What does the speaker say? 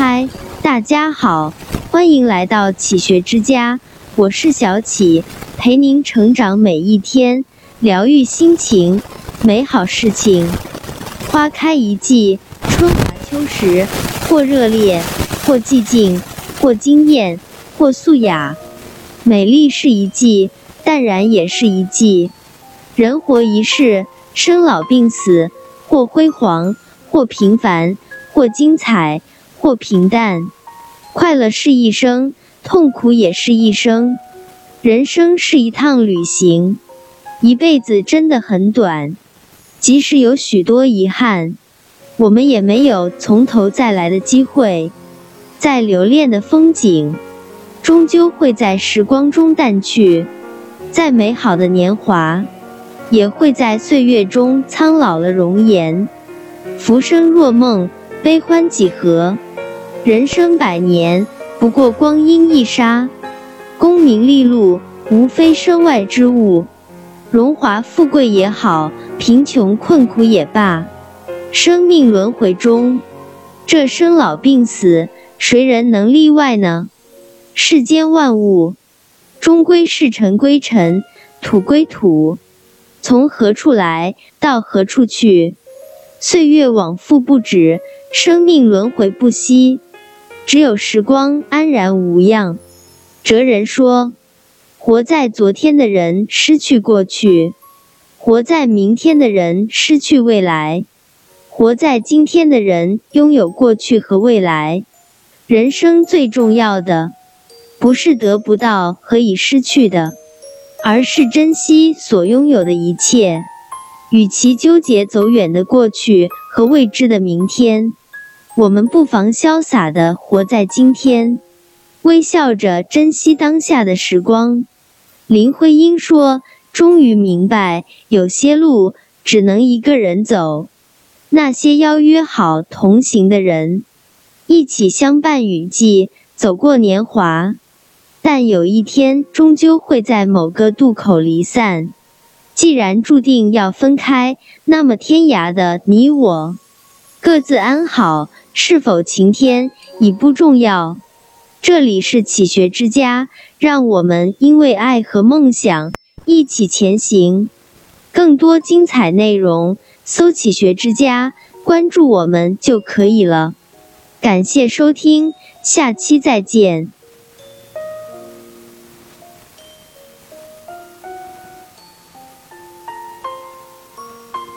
嗨，大家好，欢迎来到启学之家，我是小启，陪您成长每一天，疗愈心情，美好事情。花开一季，春华秋实，或热烈，或寂静，或惊艳，或素雅。美丽是一季，淡然也是一季。人活一世，生老病死，或辉煌，或平凡，或精彩，或平淡。快乐是一生，痛苦也是一生。人生是一趟旅行，一辈子真的很短。即使有许多遗憾，我们也没有从头再来的机会。再留恋的风景，终究会在时光中淡去；再美好的年华，也会在岁月中苍老了容颜。浮生若梦，悲欢几何？人生百年，不过光阴一刹。功名利禄，无非身外之物。荣华富贵也好，贫穷困苦也罢，生命轮回中，这生老病死，谁人能例外呢？世间万物，终归是尘归尘，土归土，从何处来到何处去？岁月往复不止，生命轮回不息，只有时光安然无恙。哲人说。活在昨天的人失去过去，活在明天的人失去未来，活在今天的人拥有过去和未来。人生最重要的，不是得不到和已失去的，而是珍惜所拥有的一切。与其纠结走远的过去和未知的明天，我们不妨潇洒的活在今天。微笑着珍惜当下的时光。林徽因说：“终于明白，有些路只能一个人走。那些邀约好同行的人，一起相伴雨季，走过年华。但有一天，终究会在某个渡口离散。既然注定要分开，那么天涯的你我，各自安好。是否晴天已不重要。”这里是启学之家，让我们因为爱和梦想一起前行。更多精彩内容，搜“启学之家”，关注我们就可以了。感谢收听，下期再见。